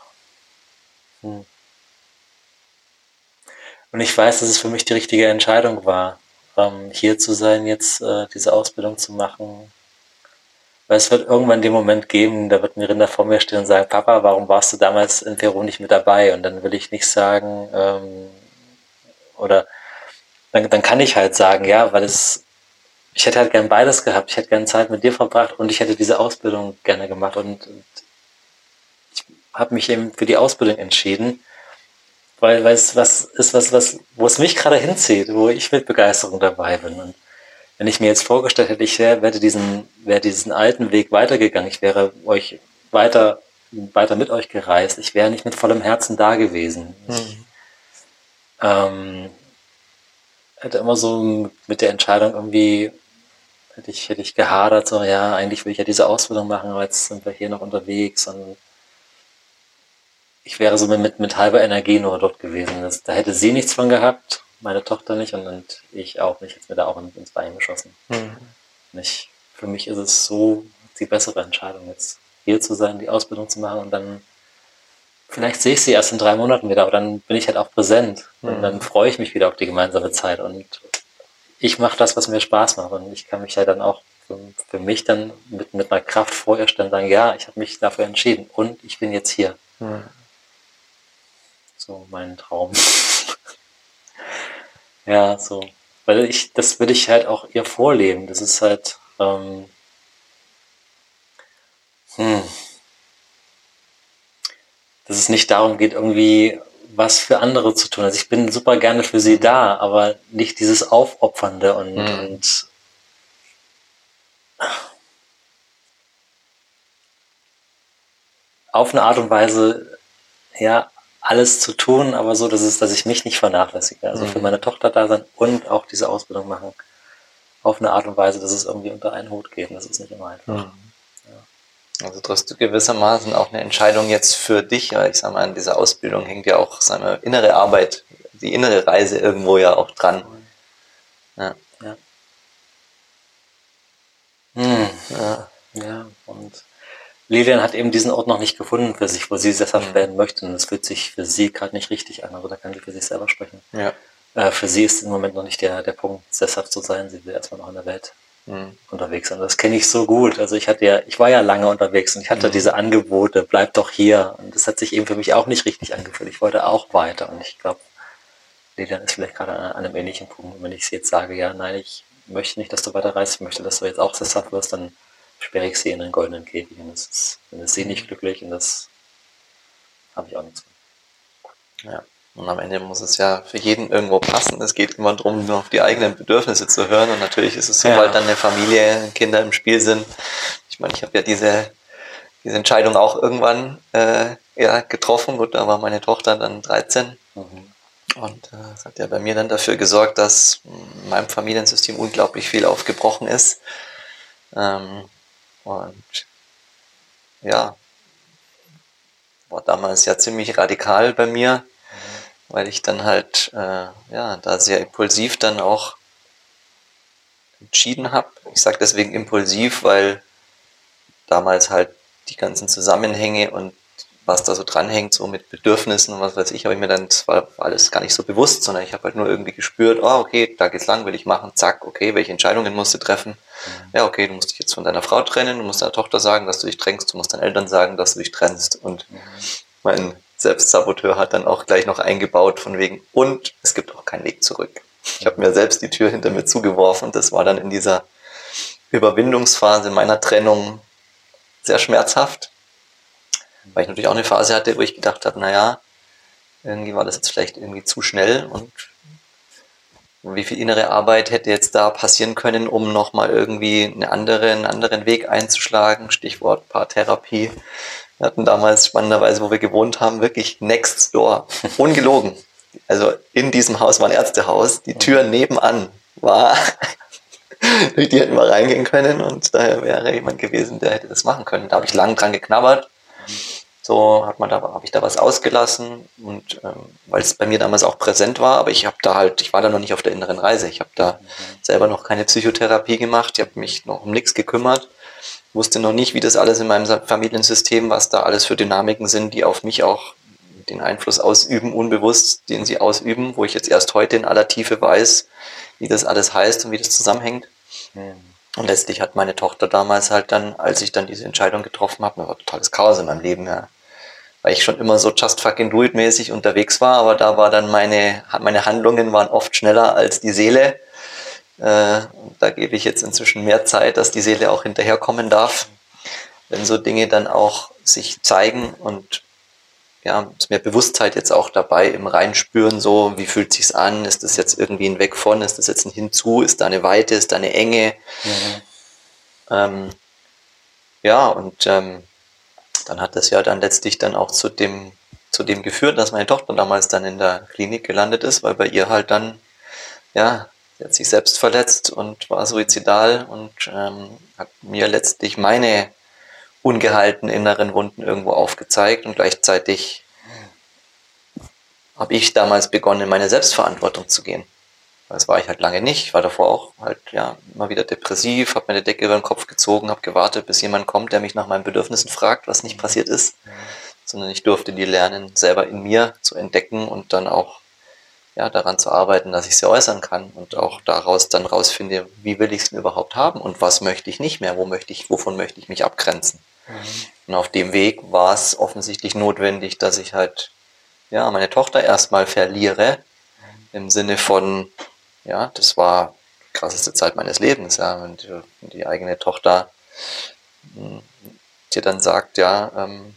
hm. und ich weiß, dass es für mich die richtige Entscheidung war, ähm, hier zu sein, jetzt äh, diese Ausbildung zu machen. Weil es wird irgendwann den Moment geben, da wird ein Rinder vor mir stehen und sagen, Papa, warum warst du damals in Peru nicht mit dabei? Und dann will ich nicht sagen, ähm, oder dann, dann kann ich halt sagen, ja, weil es ich hätte halt gern beides gehabt. Ich hätte gern Zeit mit dir verbracht und ich hätte diese Ausbildung gerne gemacht. Und, und ich habe mich eben für die Ausbildung entschieden, weil, weil es was ist, was, was, wo es mich gerade hinzieht, wo ich mit Begeisterung dabei bin. Und wenn ich mir jetzt vorgestellt hätte, ich wäre, wäre diesen, wäre diesen alten Weg weitergegangen, ich wäre euch weiter, weiter mit euch gereist, ich wäre nicht mit vollem Herzen da gewesen. Mhm. Ich, ähm, hätte immer so mit der Entscheidung irgendwie hätte ich, hätte ich gehadert, so, ja, eigentlich will ich ja diese Ausbildung machen, aber jetzt sind wir hier noch unterwegs und ich wäre so mit, mit halber Energie nur dort gewesen. Das, da hätte sie nichts von gehabt, meine Tochter nicht und, und ich auch nicht. Jetzt mir da auch ins Bein geschossen. Mhm. Nicht, für mich ist es so die bessere Entscheidung, jetzt hier zu sein, die Ausbildung zu machen und dann vielleicht sehe ich sie erst in drei Monaten wieder, aber dann bin ich halt auch präsent mhm. und dann freue ich mich wieder auf die gemeinsame Zeit und ich mache das, was mir Spaß macht und ich kann mich ja dann auch für, für mich dann mit, mit einer Kraft vorher stellen und sagen, ja, ich habe mich dafür entschieden und ich bin jetzt hier. Mhm. So mein Traum. ja, so. Weil ich, das will ich halt auch ihr vorleben. Das ist halt, ähm, hm, dass es nicht darum geht, irgendwie was für andere zu tun. Also ich bin super gerne für sie da, aber nicht dieses Aufopfernde und, mhm. und auf eine Art und Weise, ja, alles zu tun, aber so, dass es, dass ich mich nicht vernachlässige. Also mhm. für meine Tochter da sein und auch diese Ausbildung machen. Auf eine Art und Weise, dass es irgendwie unter einen Hut geht. Das ist nicht immer einfach. Mhm. Also triffst du gewissermaßen auch eine Entscheidung jetzt für dich. Ja, ich sag mal, an dieser Ausbildung hängt ja auch seine innere Arbeit, die innere Reise irgendwo ja auch dran. Ja. Ja. Hm. ja. ja. Und Lilian hat eben diesen Ort noch nicht gefunden für sich, wo sie sesshaft mhm. werden möchte. Und es fühlt sich für sie gerade nicht richtig an, aber da kann sie für sich selber sprechen. Ja. Äh, für sie ist im Moment noch nicht der, der Punkt, sesshaft zu sein. Sie will erstmal noch in der Welt mhm. unterwegs sind. Das kenne ich so gut. Also ich hatte ja, ich war ja lange unterwegs und ich hatte mhm. diese Angebote, bleib doch hier. Und das hat sich eben für mich auch nicht richtig angefühlt. Ich wollte auch weiter. Und ich glaube, Lilian ist vielleicht gerade an einem ähnlichen Punkt. Und wenn ich sie jetzt sage, ja, nein, ich möchte nicht, dass du weiter reist, ich möchte, dass du jetzt auch sesshaft wirst, dann sperre ich sie in einen goldenen Käfig. Und das ist, dann ist sie nicht glücklich und das habe ich auch nichts von. Ja. Und am Ende muss es ja für jeden irgendwo passen. Es geht immer darum, nur auf die eigenen Bedürfnisse zu hören. Und natürlich ist es, sobald ja. dann eine Familie, Kinder im Spiel sind. Ich meine, ich habe ja diese, diese Entscheidung auch irgendwann äh, ja, getroffen. Gut, da war meine Tochter dann 13. Mhm. Und äh, das hat ja bei mir dann dafür gesorgt, dass in meinem Familiensystem unglaublich viel aufgebrochen ist. Ähm, und ja, war damals ja ziemlich radikal bei mir weil ich dann halt äh, ja da sehr impulsiv dann auch entschieden habe. Ich sage deswegen impulsiv, weil damals halt die ganzen Zusammenhänge und was da so dranhängt, so mit Bedürfnissen und was weiß ich, habe ich mir dann, das war alles gar nicht so bewusst, sondern ich habe halt nur irgendwie gespürt, oh, okay, da geht's lang, will ich machen, zack, okay, welche Entscheidungen musst du treffen? Mhm. Ja, okay, du musst dich jetzt von deiner Frau trennen, du musst deiner Tochter sagen, dass du dich trennst, du musst deinen Eltern sagen, dass du dich trennst und mhm. mein Selbstsaboteur hat dann auch gleich noch eingebaut von wegen, und es gibt auch keinen Weg zurück. Ich habe mir selbst die Tür hinter mir zugeworfen. Und das war dann in dieser Überwindungsphase meiner Trennung sehr schmerzhaft, weil ich natürlich auch eine Phase hatte, wo ich gedacht habe, naja, irgendwie war das jetzt vielleicht irgendwie zu schnell und wie viel innere Arbeit hätte jetzt da passieren können, um nochmal irgendwie eine andere, einen anderen Weg einzuschlagen, Stichwort Paartherapie, wir hatten damals spannenderweise, wo wir gewohnt haben, wirklich next door. Ungelogen. Also in diesem Haus war ein Ärztehaus. Die Tür nebenan war, durch die hätten wir reingehen können und daher wäre jemand gewesen, der hätte das machen können. Da habe ich lang dran geknabbert. So hat man da, habe ich da was ausgelassen und ähm, weil es bei mir damals auch präsent war, aber ich habe da halt, ich war da noch nicht auf der inneren Reise. Ich habe da selber noch keine Psychotherapie gemacht, ich habe mich noch um nichts gekümmert wusste noch nicht, wie das alles in meinem Familiensystem, was da alles für Dynamiken sind, die auf mich auch den Einfluss ausüben, unbewusst, den sie ausüben, wo ich jetzt erst heute in aller Tiefe weiß, wie das alles heißt und wie das zusammenhängt. Mhm. Und letztlich hat meine Tochter damals halt dann, als ich dann diese Entscheidung getroffen habe, war totales Chaos in meinem Leben, ja. Weil ich schon immer so just fucking do it mäßig unterwegs war, aber da war dann meine, meine Handlungen waren oft schneller als die Seele Äh, da gebe ich jetzt inzwischen mehr Zeit, dass die Seele auch hinterherkommen darf, wenn so Dinge dann auch sich zeigen und ja, ist mehr Bewusstheit jetzt auch dabei im Reinspüren, so wie fühlt sich's an, ist das jetzt irgendwie ein Weg von, ist das jetzt ein Hinzu, ist da eine Weite, ist da eine Enge. Mhm. Ähm, ja, und ähm, dann hat das ja dann letztlich dann auch zu dem, zu dem geführt, dass meine Tochter damals dann in der Klinik gelandet ist, weil bei ihr halt dann, ja, sie hat sich selbst verletzt und war suizidal und ähm, hat mir letztlich meine ungehalten inneren Wunden irgendwo aufgezeigt und gleichzeitig habe ich damals begonnen, in meine Selbstverantwortung zu gehen. Das war ich halt lange nicht. Ich war davor auch halt ja immer wieder depressiv, habe meine Decke über den Kopf gezogen, habe gewartet, bis jemand kommt, der mich nach meinen Bedürfnissen fragt, was nicht passiert ist, sondern ich durfte die lernen, selber in mir zu entdecken und dann auch ja, daran zu arbeiten, dass ich sie äußern kann und auch daraus dann rausfinde, wie will ich es denn überhaupt haben und was möchte ich nicht mehr, wo möchte ich, wovon möchte ich mich abgrenzen. Mhm. Und auf dem Weg war es offensichtlich notwendig, dass ich halt ja, meine Tochter erstmal verliere, im Sinne von, ja, das war die krasseste Zeit meines Lebens, ja, und die eigene Tochter hm, dir dann sagt, ja, ähm,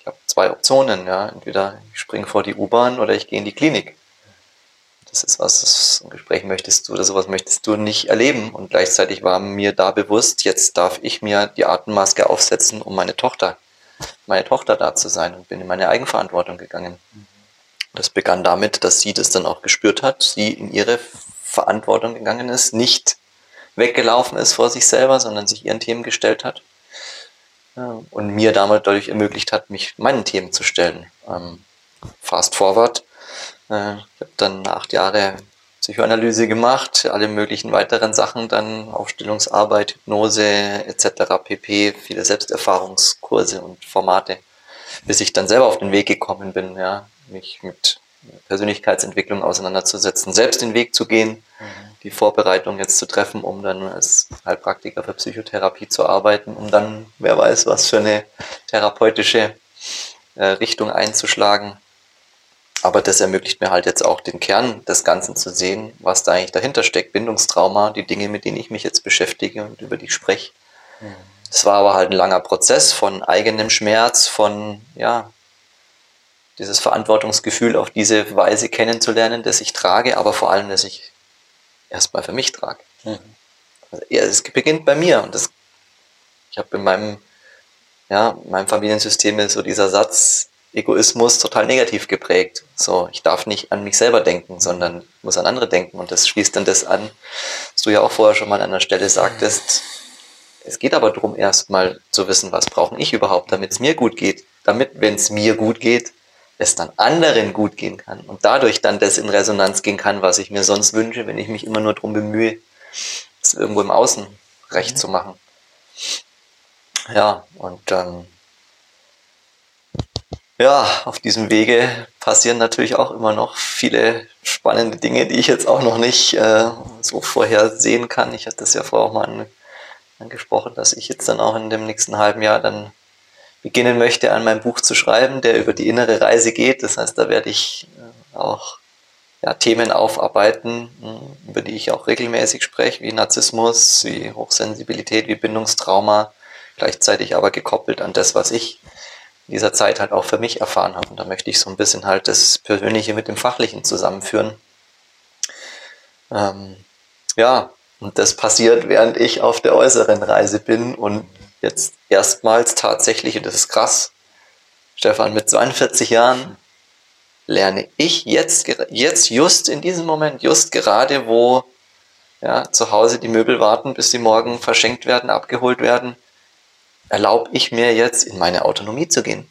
ich habe zwei Optionen, ja, entweder ich springe vor die U-Bahn oder ich gehe in die Klinik das ist was, das ein Gespräch möchtest du oder sowas möchtest du nicht erleben. Und gleichzeitig war mir da bewusst, jetzt darf ich mir die Atemmaske aufsetzen, um meine Tochter, meine Tochter da zu sein und bin in meine Eigenverantwortung gegangen. Das begann damit, dass sie das dann auch gespürt hat, sie in ihre Verantwortung gegangen ist, nicht weggelaufen ist vor sich selber, sondern sich ihren Themen gestellt hat. Und mir damit dadurch ermöglicht hat, mich meinen Themen zu stellen. Ähm, fast forward ich habe dann acht Jahre Psychoanalyse gemacht, alle möglichen weiteren Sachen, dann Aufstellungsarbeit, Hypnose etc. pp, viele Selbsterfahrungskurse und Formate, bis ich dann selber auf den Weg gekommen bin, ja, mich mit Persönlichkeitsentwicklung auseinanderzusetzen, selbst den Weg zu gehen, mhm. die Vorbereitung jetzt zu treffen, um dann als Heilpraktiker für Psychotherapie zu arbeiten, um dann, wer weiß, was für eine therapeutische äh, Richtung einzuschlagen. Aber das ermöglicht mir halt jetzt auch den Kern des Ganzen zu sehen, was da eigentlich dahinter steckt. Bindungstrauma, die Dinge, mit denen ich mich jetzt beschäftige und über die ich spreche. Es mhm. war aber halt ein langer Prozess von eigenem Schmerz, von, ja, dieses Verantwortungsgefühl auf diese Weise kennenzulernen, das ich trage, aber vor allem, dass ich erstmal für mich trage. Mhm. Also, ja, es beginnt bei mir und das, ich habe in meinem, ja, in meinem Familiensystem ist so dieser Satz, Egoismus total negativ geprägt. So, ich darf nicht an mich selber denken, sondern muss an andere denken. Und das schließt dann das an, was du ja auch vorher schon mal an einer Stelle sagtest. Es geht aber darum, erstmal zu wissen, was brauche ich überhaupt, damit es mir gut geht. Damit, wenn es mir gut geht, es dann anderen gut gehen kann. Und dadurch dann das in Resonanz gehen kann, was ich mir sonst wünsche, wenn ich mich immer nur darum bemühe, es irgendwo im Außen recht zu machen. Ja, und ähm, ja, auf diesem Wege passieren natürlich auch immer noch viele spannende Dinge, die ich jetzt auch noch nicht äh, so vorhersehen kann. Ich hatte das ja vorher auch mal angesprochen, dass ich jetzt dann auch in dem nächsten halben Jahr dann beginnen möchte, an meinem Buch zu schreiben, der über die innere Reise geht. Das heißt, da werde ich äh, auch ja, Themen aufarbeiten, über die ich auch regelmäßig spreche, wie Narzissmus, wie Hochsensibilität, wie Bindungstrauma, gleichzeitig aber gekoppelt an das, was ich dieser Zeit halt auch für mich erfahren habe. Und da möchte ich so ein bisschen halt das Persönliche mit dem Fachlichen zusammenführen. Ähm, ja, und das passiert, während ich auf der äußeren Reise bin und jetzt erstmals tatsächlich, und das ist krass, Stefan, mit 42 Jahren lerne ich jetzt, jetzt just in diesem Moment, just gerade, wo ja, zu Hause die Möbel warten, bis sie morgen verschenkt werden, abgeholt werden, erlaube ich mir jetzt, in meine Autonomie zu gehen.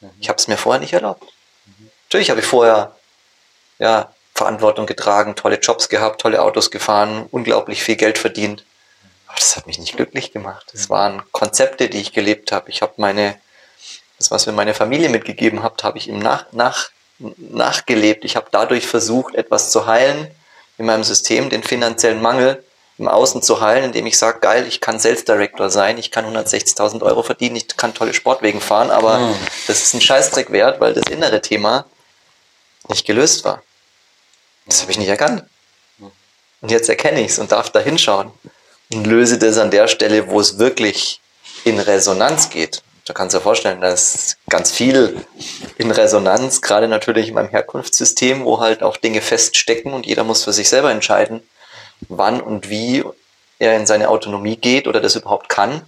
Mhm. Ich habe es mir vorher nicht erlaubt. Mhm. Natürlich habe ich vorher ja, Verantwortung getragen, tolle Jobs gehabt, tolle Autos gefahren, unglaublich viel Geld verdient. Aber das hat mich nicht glücklich gemacht. Das waren Konzepte, die ich gelebt habe. Ich habe meine, das, was mir meine Familie mitgegeben hat, habe ich ihm nach, nach, nachgelebt. Ich habe dadurch versucht, etwas zu heilen in meinem System, den finanziellen Mangel, im Außen zu heilen, indem ich sage, geil, ich kann Sales Director sein, ich kann 160.000 Euro verdienen, ich kann tolle Sportwegen fahren, aber mhm. das ist ein Scheißdreck wert, weil das innere Thema nicht gelöst war. Das habe ich nicht erkannt. Und jetzt erkenne ich es und darf da hinschauen und löse das an der Stelle, wo es wirklich in Resonanz geht. Da kannst du dir vorstellen, da ist ganz viel in Resonanz, gerade natürlich in meinem Herkunftssystem, wo halt auch Dinge feststecken und jeder muss für sich selber entscheiden, wann und wie er in seine Autonomie geht oder das überhaupt kann.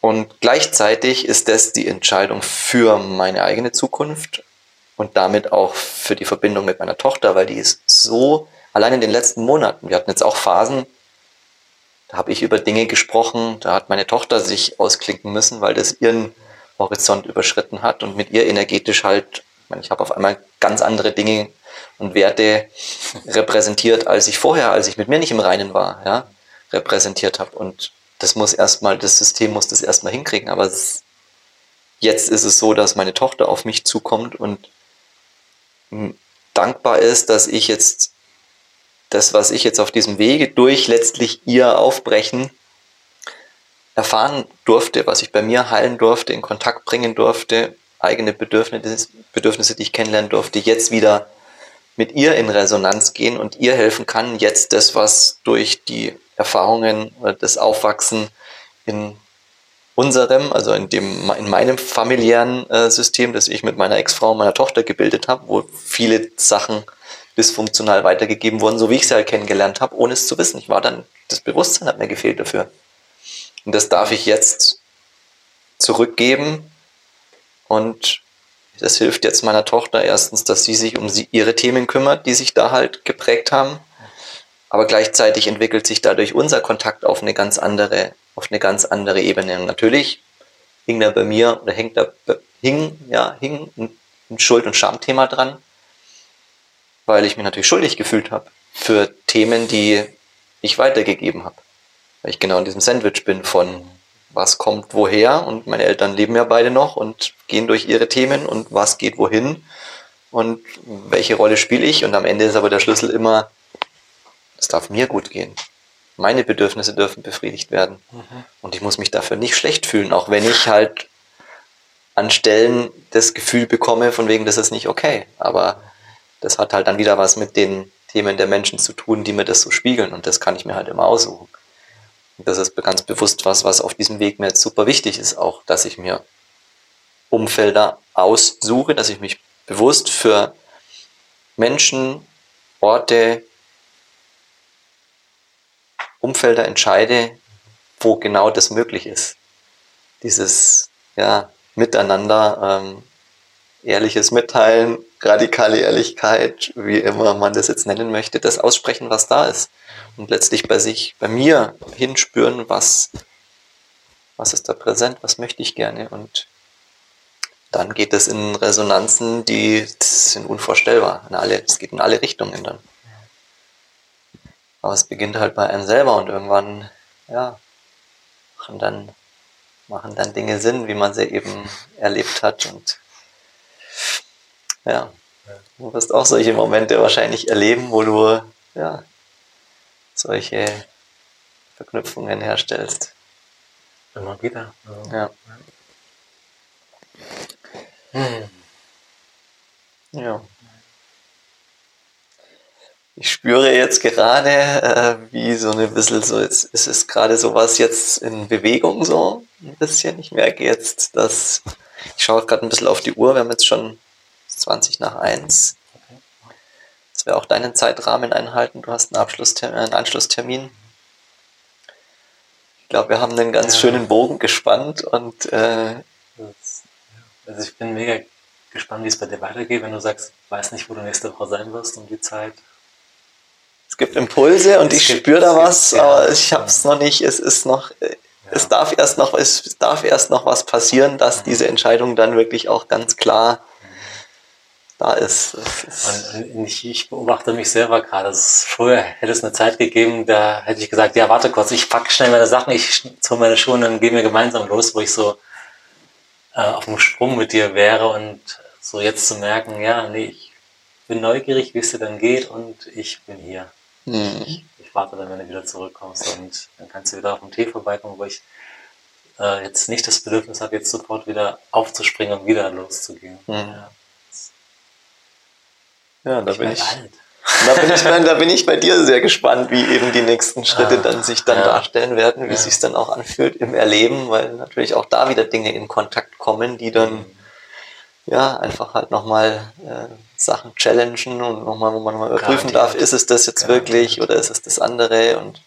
Und gleichzeitig ist das die Entscheidung für meine eigene Zukunft und damit auch für die Verbindung mit meiner Tochter, weil die ist so, allein in den letzten Monaten, wir hatten jetzt auch Phasen, da habe ich über Dinge gesprochen, da hat meine Tochter sich ausklinken müssen, weil das ihren Horizont überschritten hat und mit ihr energetisch halt, ich, meine, ich habe auf einmal ganz andere Dinge und Werte repräsentiert, als ich vorher, als ich mit mir nicht im Reinen war, ja, repräsentiert habe. Und das muss erstmal, das System muss das erstmal hinkriegen. Aber es, jetzt ist es so, dass meine Tochter auf mich zukommt und dankbar ist, dass ich jetzt das, was ich jetzt auf diesem Wege durch letztlich ihr Aufbrechen erfahren durfte, was ich bei mir heilen durfte, in Kontakt bringen durfte, eigene Bedürfnisse, Bedürfnisse, die ich kennenlernen durfte, jetzt wieder mit ihr in Resonanz gehen und ihr helfen kann, jetzt das, was durch die Erfahrungen oder das Aufwachsen in unserem, also in dem, in meinem familiären äh, System, das ich mit meiner Ex-Frau und meiner Tochter gebildet habe, wo viele Sachen dysfunktional weitergegeben wurden, so wie ich sie halt kennengelernt habe, ohne es zu wissen. Ich war dann, das Bewusstsein hat mir gefehlt dafür. Und das darf ich jetzt zurückgeben und das hilft jetzt meiner Tochter erstens, dass sie sich um sie, ihre Themen kümmert, die sich da halt geprägt haben. Aber gleichzeitig entwickelt sich dadurch unser Kontakt auf eine ganz andere, auf eine ganz andere Ebene. Und natürlich hing da bei mir oder hängt da hing, ja, hing ein Schuld- und Schamthema dran weil ich mich natürlich schuldig gefühlt habe für Themen, die ich weitergegeben habe. Weil ich genau in diesem Sandwich bin von was kommt woher und meine Eltern leben ja beide noch und gehen durch ihre Themen und was geht wohin und welche Rolle spiele ich und am Ende ist aber der Schlüssel immer, es darf mir gut gehen. Meine Bedürfnisse dürfen befriedigt werden mhm. und ich muss mich dafür nicht schlecht fühlen, auch wenn ich halt an Stellen das Gefühl bekomme, von wegen, das ist nicht okay. Aber das hat halt dann wieder was mit den Themen der Menschen zu tun, die mir das so spiegeln und das kann ich mir halt immer aussuchen. Das ist ganz bewusst was, was auf diesem Weg mir jetzt super wichtig ist, auch, dass ich mir Umfelder aussuche, dass ich mich bewusst für Menschen, Orte, Umfelder entscheide, wo genau das möglich ist. Dieses ja, Miteinander, ähm, ehrliches Mitteilen, radikale Ehrlichkeit, wie immer man das jetzt nennen möchte, das aussprechen, was da ist. Und letztlich bei sich, bei mir hinspüren, was, was ist da präsent, was möchte ich gerne. Und dann geht es in Resonanzen, die sind unvorstellbar. Es geht in alle Richtungen dann. Aber es beginnt halt bei einem selber und irgendwann, ja, machen dann, machen dann Dinge Sinn, wie man sie eben erlebt hat und ja. Du wirst auch solche Momente wahrscheinlich erleben, wo du ja, solche Verknüpfungen herstellst. Immer wieder. Ja. Hm. Ja. Ich spüre jetzt gerade, äh, wie so eine bisschen so, jetzt ist es gerade sowas jetzt in Bewegung so ein bisschen. Ich merke jetzt, dass ich schaue gerade ein bisschen auf die Uhr, wir haben jetzt schon 20 nach 1. Dass wir auch deinen Zeitrahmen einhalten. Du hast einen, Abschlusstermin, einen Anschlusstermin. Ich glaube, wir haben einen ganz ja. schönen Bogen gespannt und äh, also ich bin mega gespannt, wie es bei dir weitergeht, wenn du sagst, weiß nicht, wo du nächste Woche sein wirst um die Zeit. Es gibt Impulse und es ich spüre da was, gibt, aber ich habe es noch nicht. Es ist noch, äh, ja. es darf erst noch, es darf erst noch was passieren, dass mhm. diese Entscheidung dann wirklich auch ganz klar da ist. und ich, ich, beobachte mich selber gerade. Früher hätte es eine Zeit gegeben, da hätte ich gesagt, ja, warte kurz, ich packe schnell meine Sachen, ich ziehe meine Schuhe und dann gehen wir gemeinsam los, wo ich so äh, auf dem Sprung mit dir wäre und so jetzt zu merken, ja, nee, ich bin neugierig, wie es dir dann geht und ich bin hier. Mhm. Ich, ich, warte dann, wenn du wieder zurückkommst und dann kannst du wieder auf dem Tee vorbeikommen, wo ich äh, jetzt nicht das Bedürfnis habe, jetzt sofort wieder aufzuspringen und wieder loszugehen. Mhm. Ja. Ja, da ich bin ich. Da bin, ich, da bin ich bei dir sehr gespannt, wie eben die nächsten Schritte ah, dann sich dann ja. darstellen werden, wie ja. sich dann auch anfühlt im Erleben, weil natürlich auch da wieder Dinge in Kontakt kommen, die dann mhm. ja einfach halt nochmal äh, Sachen challengen und nochmal, wo man nochmal überprüfen darf, ist es das jetzt wirklich oder ist es das andere und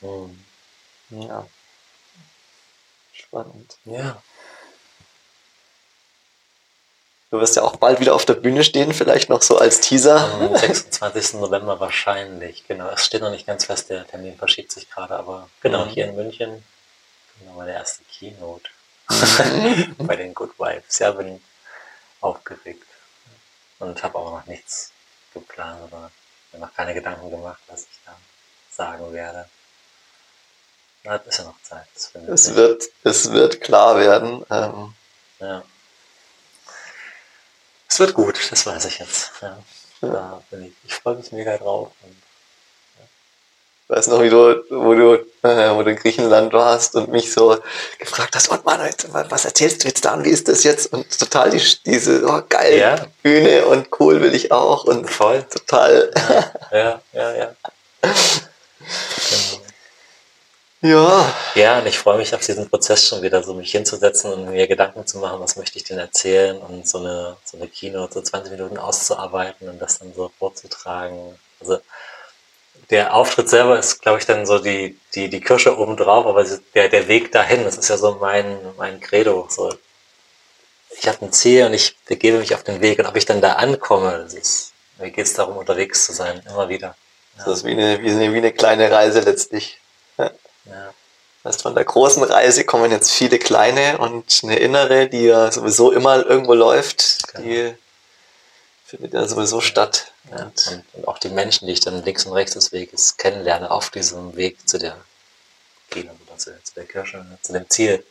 mhm. ja. Spannend. Ja. Du wirst ja auch bald wieder auf der Bühne stehen, vielleicht noch so als Teaser. Am 26. November wahrscheinlich, genau. Es steht noch nicht ganz fest, der Termin verschiebt sich gerade, aber genau, mhm. hier in München, genau, meine erste Keynote bei den Good Vibes. Ja, bin aufgeregt und habe auch noch nichts geplant oder mir noch keine Gedanken gemacht, was ich da sagen werde. Na, ist ja noch Zeit. Es wird, es wird klar werden. Ähm, ja. Es wird gut, das weiß ich jetzt. Ja. Bin ich, ich freue mich mega drauf. Und, ja. Ich weiß noch, wie du, wo du, äh, wo du in Griechenland warst und mich so gefragt hast, und Mann, was erzählst du jetzt da und wie ist das jetzt? Und total die, diese, oh geil, ja. Bühne und cool will ich auch und voll total. Ja, ja, ja. ja. Genau. Ja. Ja, und ich freue mich auf diesen Prozess schon wieder, so mich hinzusetzen und mir Gedanken zu machen, was möchte ich denn erzählen und so eine, so eine Keynote so 20 Minuten auszuarbeiten und das dann so vorzutragen. Also der Auftritt selber ist, glaube ich, dann so die, die, die Kirsche obendrauf, aber der, der Weg dahin, das ist ja so mein, mein Credo. So, ich habe ein Ziel und ich begebe mich auf den Weg und ob ich dann da ankomme, das ist, mir geht es darum, unterwegs zu sein, immer wieder. Ja. Das ist wie eine, wie eine, wie eine kleine Reise letztlich. Ja. Das heißt, von der großen Reise kommen jetzt viele kleine und eine innere, die ja sowieso immer irgendwo läuft, genau. die findet ja sowieso statt. Ja, und, und, auch die Menschen, die ich dann links und rechts des Weges kennenlerne, auf diesem Weg zu der Kino oder zu, zu der Kirche, zu dem Ziel.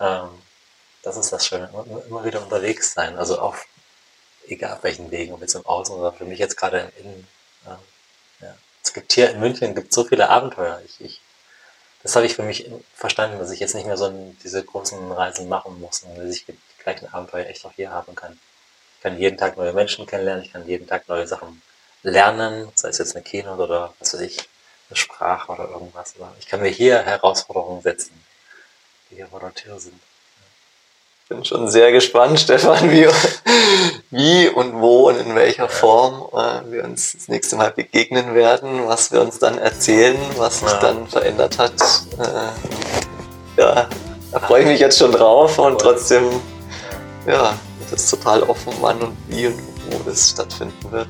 Ähm, das ist das Schöne, immer, immer wieder unterwegs sein, also auf egal auf welchen Wegen, ob jetzt im Außen oder für mich jetzt gerade im Innen. Ähm, ja. Es gibt hier in München gibt so viele Abenteuer. Ich, ich das habe ich für mich verstanden, dass ich jetzt nicht mehr so diese großen Reisen machen muss, sondern dass ich die gleichen Abenteuer echt auch hier haben kann. Ich kann jeden Tag neue Menschen kennenlernen, ich kann jeden Tag neue Sachen lernen, sei es jetzt eine Keynote oder was weiß ich, eine Sprache oder irgendwas. Ich kann mir hier Herausforderungen setzen, die hier vor der Tür sind bin schon sehr gespannt, Stefan, wie, wie und wo und in welcher Form äh, wir uns das nächste Mal begegnen werden, was wir uns dann erzählen, was sich ja. dann verändert hat. Äh, ja, da freue ich mich jetzt schon drauf und trotzdem, ja, das ist total offen, wann und wie und wo das stattfinden wird.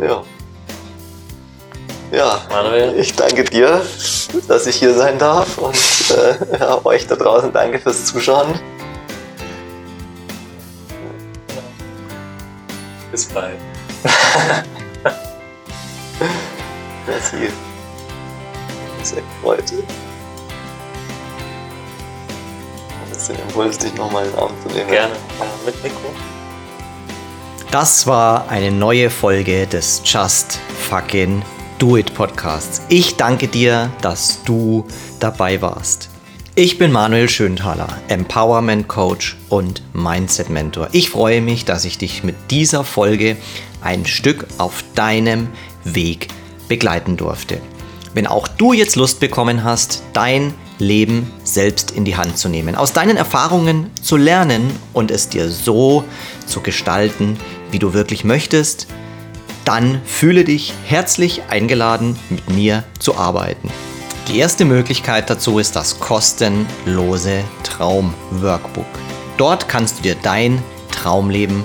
Ja. ja. Ja, Manuel. ich danke dir, dass ich hier sein darf und äh, ja, euch da draußen danke fürs Zuschauen. Bis bald. Merci. Sehr gefreut. Ein bisschen Impuls, dich nochmal in den Arm zu nehmen. Gerne. Mit Mikro. Das war eine neue Folge des Just Fucking Do It Podcasts. Ich danke dir, dass du dabei warst. Ich bin Manuel Schönthaler, Empowerment Coach und Mindset Mentor. Ich freue mich, dass ich dich mit dieser Folge ein Stück auf deinem Weg begleiten durfte. Wenn auch du jetzt Lust bekommen hast, dein Leben selbst in die Hand zu nehmen, aus deinen Erfahrungen zu lernen und es dir so zu gestalten, wie du wirklich möchtest, dann fühle dich herzlich eingeladen, mit mir zu arbeiten. Die erste Möglichkeit dazu ist das kostenlose Traum-Workbook. Dort kannst du dir dein Traumleben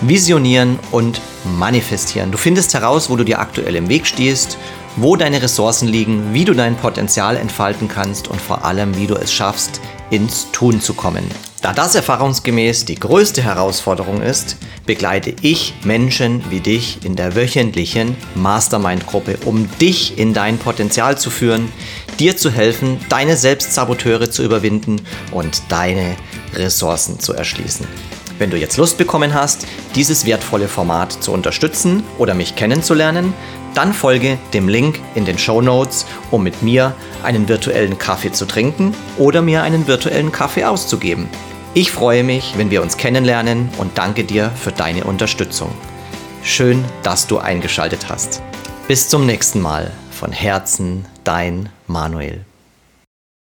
visionieren und manifestieren. Du findest heraus, wo du dir aktuell im Weg stehst, wo deine Ressourcen liegen, wie du dein Potenzial entfalten kannst und vor allem, wie du es schaffst, ins Tun zu kommen. Da das erfahrungsgemäß die größte Herausforderung ist, begleite ich Menschen wie dich in der wöchentlichen Mastermind-Gruppe, um dich in dein Potenzial zu führen, dir zu helfen, deine Selbstsaboteure zu überwinden und deine Ressourcen zu erschließen. Wenn du jetzt Lust bekommen hast, dieses wertvolle Format zu unterstützen oder mich kennenzulernen, dann folge dem Link in den Show Notes, um mit mir einen virtuellen Kaffee zu trinken oder mir einen virtuellen Kaffee auszugeben. Ich freue mich, wenn wir uns kennenlernen und danke dir für deine Unterstützung. Schön, dass du eingeschaltet hast. Bis zum nächsten Mal. Von Herzen, dein Manuel.